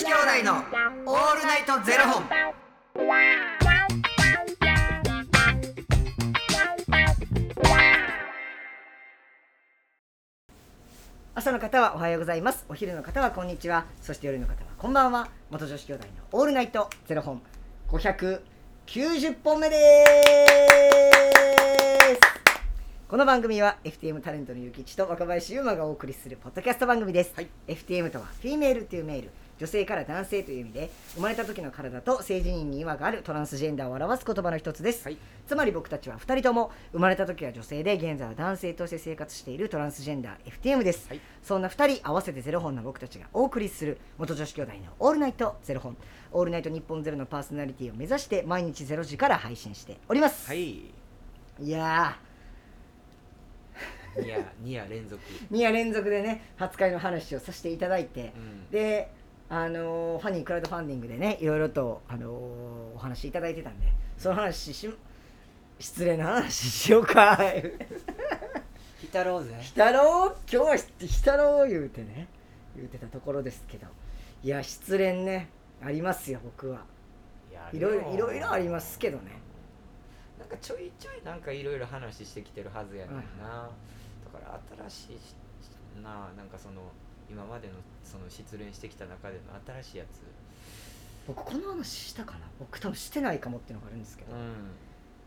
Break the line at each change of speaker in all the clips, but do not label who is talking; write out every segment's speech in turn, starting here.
子兄弟のオールナイトゼロ本。
朝の方はおはようございます。お昼の方はこんにちは。そして夜の方はこんばんは。元女子兄弟のオールナイトゼロ本。590本目です。この番組は FTM タレントのゆきちと若林優馬がお送りするポッドキャスト番組です、FTM とはフィメールというメール女性から男性という意味で生まれた時の体と性自認に違和があるトランスジェンダーを表す言葉の一つです、
はい。
つまり僕たちは2人とも生まれた時は女性で現在は男性として生活しているトランスジェンダー FTM です、
はい。
そんな2人合わせてゼロ本の僕たちがお送りする元女子兄弟の「オールナイトゼロ本」「オールナイト日本ゼロのパーソナリティを目指して毎日ゼロ時から配信しております、
はい。
い、や
2夜2夜連続。
ー2夜連続でね初回の話をさせていただいて、
うん。
であのーファニークラウドファンディングでねいろいろと、あのーお話いただいてたんでその話し失礼な話しようか。
ひたろうぜ。
ひたろう？今日はひひたろう？言うてね言うてたところですけど。いや失恋ねありますよ僕は。いろいろいろいろありますけどね。
なんかちょいちょいなんかいろいろ話してきてるはずやねんな、
はい。
だから新しいしななんかその今までのその失恋してきた中での新しいやつ。
僕この話したかな？僕多分してないかもっていうのがあるんですけど、
うん。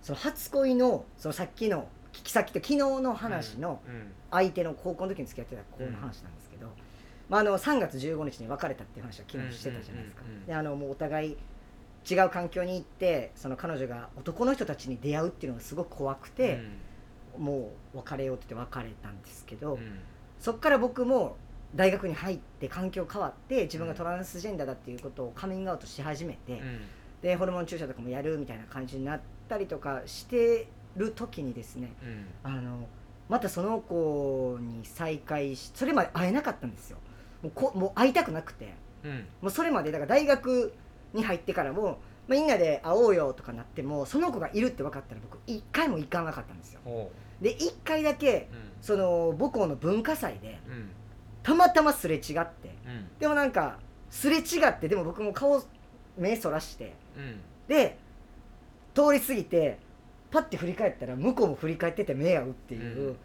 その初恋のそのさっきの聞き先って昨日の話の
うん。
相手の高校の時に付き合ってた子の話なんですけど、まあ、あの3月15日に別れたっていう話は昨日してたじゃないですか、
うんうんうんうん。
であのもうお互い違う環境に行ってその彼女が男の人たちに出会うっていうのがすごく怖くて、もう別れようって言って別れたんですけど、
うんうん。
そっから僕も大学に入って環境変わって自分がトランスジェンダーだっていうことをカミングアウトし始めて、
うん。
でホルモン注射とかもやるみたいな感じになったりとかしてる時にですね
うん。
あのまたその子に再会しそれまで会えなかったんですよ。もうこもう会いたくなくて。
うん。
もうそれまでだから大学に入ってからも、まあ、みんなで会おうよとかなってもその子がいるって分かったら僕一回も行かなかったんですよ。
ほ
で一回だけその母校の文化祭で
うん
たまたますれ違って。
うん。
でもなんかすれ違ってでも僕も顔目そらして。
うん。
で通り過ぎてパッて振り返ったら向こうも振り返ってて目合うっていう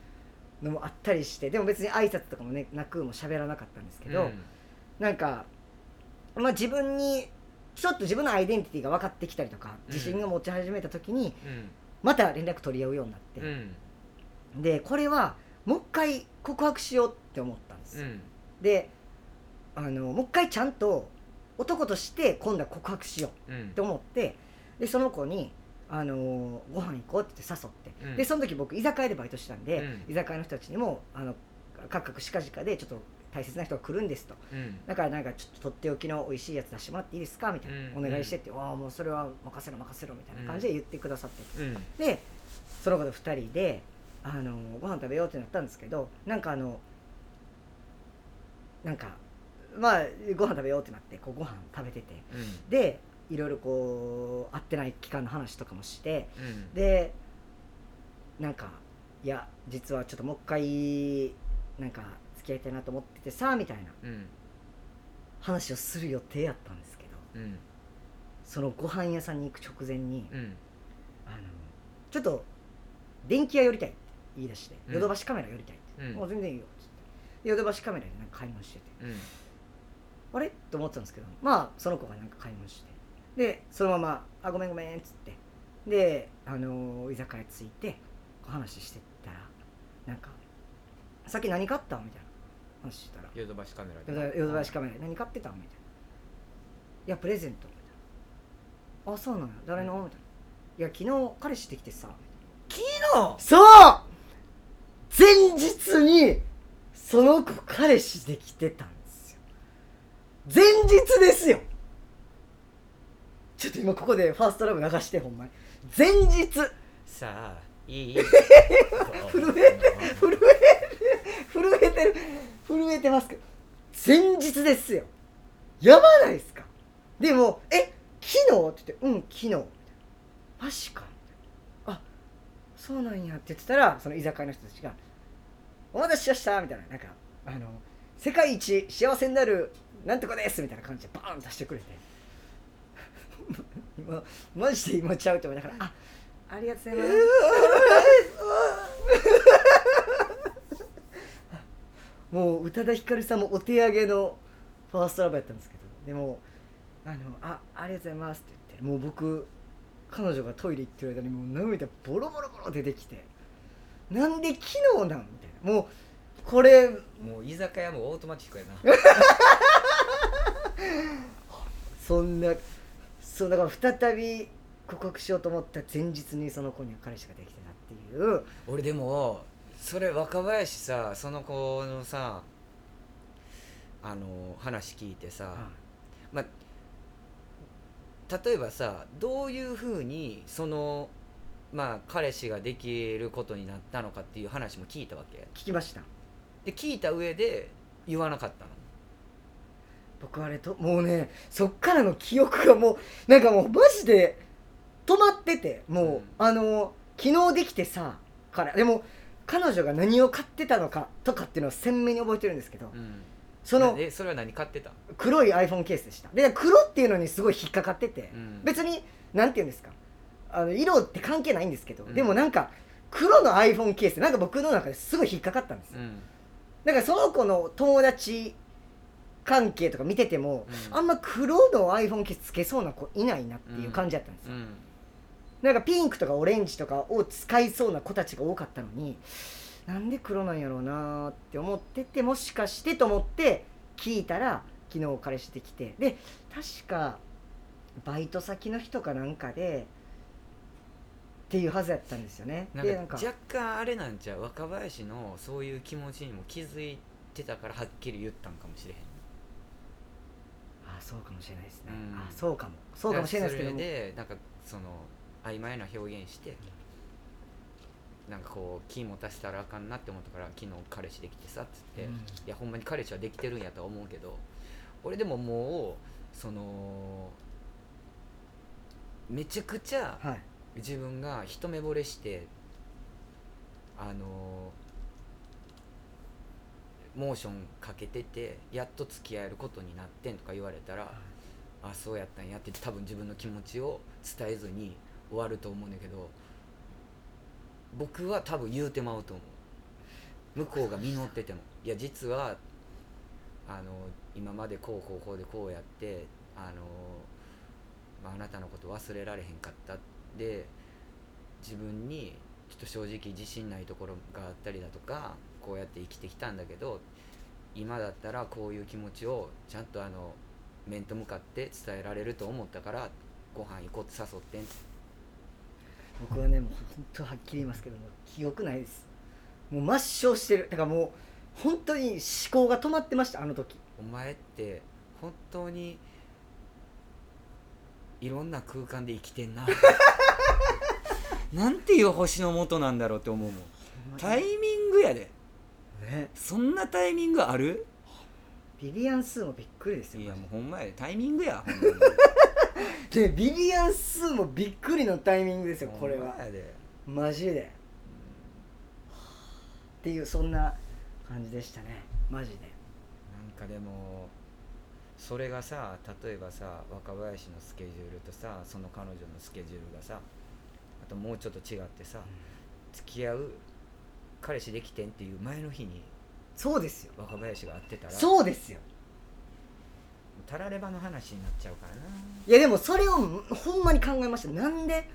のもあったりして。でも別に挨拶とかもねなくも喋らなかったんですけど、
うん。
なんか、まあ、自分にちょっと自分のアイデンティティが分かってきたりとか
うん。
自信が持ち始めた時に
うん。
また連絡取り合うようになって、
うん。
でこれはもう一回告白しようって思ったんです。よ、
うん。
であのもう一回ちゃんと男として今度は告白しよう
うん。
って思ってでその子に、あのーご飯行こうって言って誘って、
うん。
でその時僕居酒屋でバイトしてたんで、
うん。
居酒屋の人たちにもあの各々近々でちょっと大切な人が来るんですと。
うん。
だからなんかちょっととっておきの美味しいやつ出してもらっていいですかみたいな、
うん。
お願いしてって、わあもうそれは任せろ任せろみたいな感じで言ってくださって、
うん。
でその子と2人であのご飯食べようってなったんですけどなんかあのなんかまあご飯食べようってなってこうご飯食べてて。
うん。
でいろいろこう会ってない期間の話とかもして。
うん。
でなんかいや実はちょっともう一回なんか付き合いたいなと思っててさみたいな。
うん。
話をする予定やったんですけど。
うん。
そのご飯屋さんに行く直前に
うん。
あのちょっと電気屋寄りたいって言い出して。
うん
ヨドバシカメラ寄りたいって、
うん。
もう全然いいよヨドバシカメラでなんか買い物してて。
うん。
あれ？と思ってたんですけどまあその子がなんか買い物して。でそのまま「あごめんごめん」っつって。であのー居酒屋着いてこう話してったらなんか「さっき何買った?」みたいな話したら。
ヨドバシカメラ
ヨドヨドバシカメラで何買ってたみたいな「いやプレゼント」みたいな「あそうなの誰の?」みたいな「いや昨日彼氏できてさ」
昨日？
そう！前日にその子彼氏できてたんですよ。前日ですよ。ちょっと今ここでファーストラブ流してほんまに。前日。
さあいい。
震え震え震えてる。震えてますけど。前日ですよ。やばないですか。でも「え昨日?」って言って「うん昨日」マジかあそうなんやって言ってたらその居酒屋の人たちが「お待たせしました」みたいななんかあの世界一幸せになるなんとかです」みたいな感じでバーン出してくれて。今マジで今ちゃうと思いながら「あありがとうございます」もう宇多田ヒカルさんもお手上げのファーストラブやったんですけどでも「あのあありがとうございます」って言ってもう僕彼女がトイレ行ってる間にもう涙ボロボロボロ出てきて「なんで昨日なん?」みたいな。もうこれ。
もう居酒屋もオートマチックやな。
そんなそうだから再び告白しようと思った前日にその子には彼氏ができてたっていう。
俺でもそれ若林さその子のさあの話聞いてさ、まあ例えばさどういうふうにそのまあ彼氏ができることになったのかっていう話も聞いたわけ。
聞きました。
で聞いた上で言わなかったの。
僕あれともうねそっからの記憶がもうなんかもうマジで止まっててもう、
うん。
あの昨日できてさからでも彼女が何を買ってたのかとかっていうのを鮮明に覚えてるんですけど、
うん。
その
えそれは何買ってた？
黒い iPhone ケースでした。で黒っていうのにすごい引っかかってて、
うん。
別になんて言うんですかあの色って関係ないんですけど、
うん。
でもなんか黒の iPhone ケースなんか僕の中ですごい引っかかったんですよ、
うん。
だからその子の友達関係とか見てても、
うん。
あんま黒の iPhone ケースつけそうな子いないなっていう感じだったんですよ、
うん。
なんかピンクとかオレンジとかを使いそうな子たちが多かったのになんで黒なんやろうなーって思っててもしかしてと思って聞いたら昨日彼氏できて。で確かバイト先の人かなんかでっていうはずやったんですよね。
なんか若干あれなんちゃう若林のそういう気持ちにも気づいてたからはっきり言ったんかもしれへん。
あそうかもしれないですね、
うん。
あそうかも。そうかもしれないですけども
それでなんかその曖昧な表現してなんかこう気持たせたらあかんなって思ったから昨日彼氏できてさっつって、
うん。
いやほんまに彼氏はできてるんやとは思うけど俺でももうそのめちゃくちゃ
はい
自分が一目惚れしてあのモーションかけててやっと付き合えることになってんとか言われたらあそうやったんやって多分自分の気持ちを伝えずに終わると思うんだけど僕は多分言うてまうと思う。向こうが実ってても。いや実はあの今までこうこうこうでこうやってあの、まあ、あなたのこと忘れられへんかったで自分にちょっと正直自信ないところがあったりだとかこうやって生きてきたんだけど今だったらこういう気持ちをちゃんとあの面と向かって伝えられると思ったからご飯行こうって誘ってん。
僕はねもう本当はっきり言いますけども記憶ないです。もう抹消してる。だからもう本当に思考が止まってましたあの時。
お前って本当にいろんな空間で生きてんななんていう星の元なんだろうって思うもん。タイミングやで。
ね。
そんなタイミングある？
ビリヤン数もびっくりですよ。
いやもうほんまやで。タイミングやほんまに
でビリヤン数もびっくりのタイミングですよこれは。マジで。っていうそんな感じでしたね。マジで。
なんかでもそれがさ例えばさ若林のスケジュールとさその彼女のスケジュールがさあともうちょっと違ってさ付き合う彼氏できてんっていう前の日に
そうですよ。
若林が会ってたら
そうですよ。
たらればの話になっちゃうからな。い
やでもそれをほんまに考えました。なんで？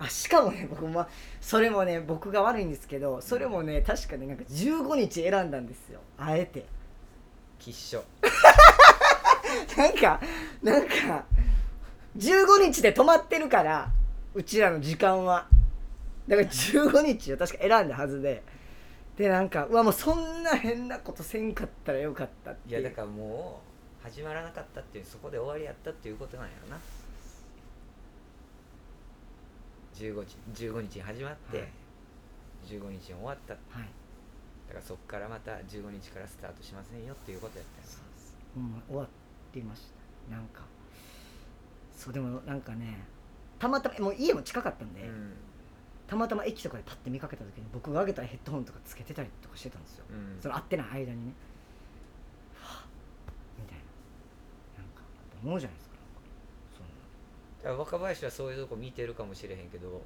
あしかもね僕まそれもね僕が悪いんですけどそれもね確かになんか15日選んだんですよ。あえて。
きっしょ。
なんかなんか15日で止まってるからうちらの時間は。だから15日を確か選んだはずで。でなんかうわもうそんな変なことせんかったらよかったってい
やだからもう始まらなかったっていうそこで終わりやったっていうことなんやろな。15日 ,15 日に始まって、
はい。
15日に終わった。だ
はい。
からそこからまた15日からスタートしませんよっていうことやったよ
ほんま終わっていました。なんか。そうでもなんかねたまたまもう家も近かったんで、
な、うん。
たまたま駅とかでパッて見かけた時に僕があげたヘッドホンとかつけてたりとかしてたんですよ、
うん。
その会ってない間にね。はぁみたい思うじゃないですか。
だから若林はそういうとこ見てるかもしれへんけど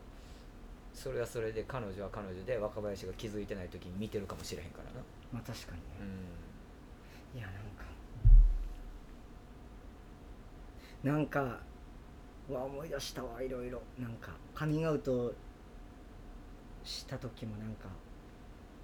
それはそれで彼女は彼女で若林が気づいてない時に見てるかもしれへんからな。
まあ確かにね、いやなんかなんかうわ思い出したわいろいろ。なんかカミングアウトした時もなんか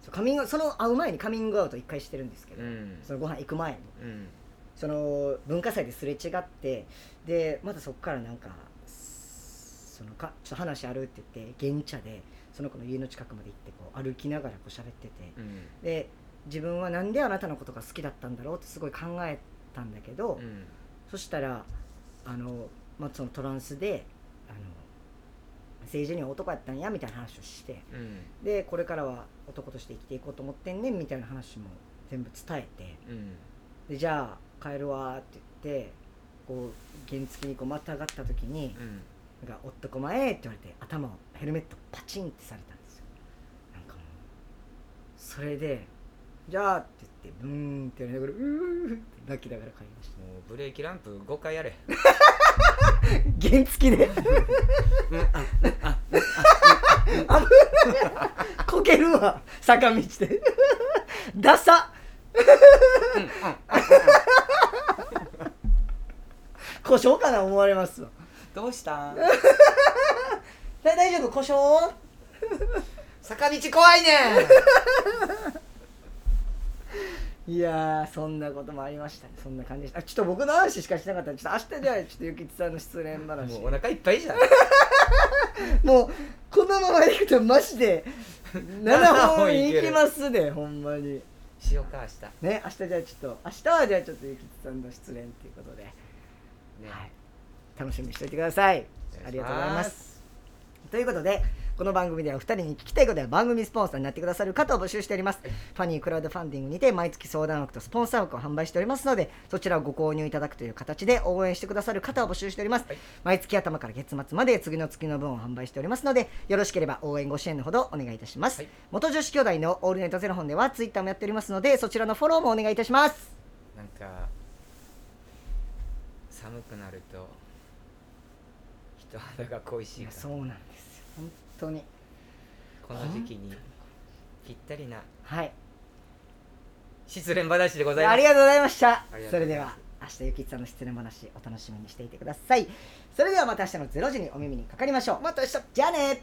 そうカミングその会う前にカミングアウト一回してるんですけど、
うん。うん
そのご飯行く前に。
うん。
その文化祭ですれ違ってでまたそこからなんかそのかちょっと話あるって言って現茶でその子の家の近くまで行ってこう歩きながらこう喋ってて
うん。
で自分はなんであなたのことが好きだったんだろうってすごい考えたんだけど、
うん。
そしたらあの、まあ、そのトランスであの政治には男やったんやみたいな話をして
うん。
でこれからは男として生きていこうと思ってんねんみたいな話も全部伝えて
うん。
でじゃあ帰るわって言ってこう原付にこうまたがった時に
うん「
なんか男前」って言われて頭をヘルメットパチンってされたんですよ。なんかもうそれで「じゃあ」って言ってブーンってやりながら「うー」って泣きながら帰りました。
もうブレーキランプ5回やれ
原付で。あこけるわ坂道でダサ故障かな思われますわ
どうした
大丈夫故障
坂道怖いね
いやーそんなこともありましたね。そんな感じでした。あちょっと僕の話しかしなかった。ちょっと明日じゃあちょっとゆきつさんの失恋話。
もうお腹いっぱいじゃん。
もうこのままいくとマジで7本いきますねほんまに。
しようか明
ね明日じゃあちょっと明日はじゃあちょっとゆきつさんの失恋っていうことで、
日ね。
はい、楽しみにしておいてください。ありがとうございます。ということでこの番組では2人に聞きたいことや番組スポンサーになってくださる方を募集しております。ファニークラウドファンディングにて毎月相談枠とスポンサー枠を販売しておりますのでそちらをご購入いただくという形で応援してくださる方を募集しております、
はい。
毎月頭から月末まで次の月の分を販売しておりますのでよろしければ応援ご支援のほどお願いいたします、
はい。
元女子兄弟のオールナイトゼロ本ではツイッターもやっておりますのでそちらのフォローもお願いいたします。
なんか寒くなると人肌が恋しい
そうなんですよ。本当に。
この時期にぴったりな
はい。
失恋話でございます。
ありがとうございました。それでは明日ゆきつさんの失恋話お楽しみにしていてください。それではまた明日の0時にお耳にかかりましょう。また明日。じゃあね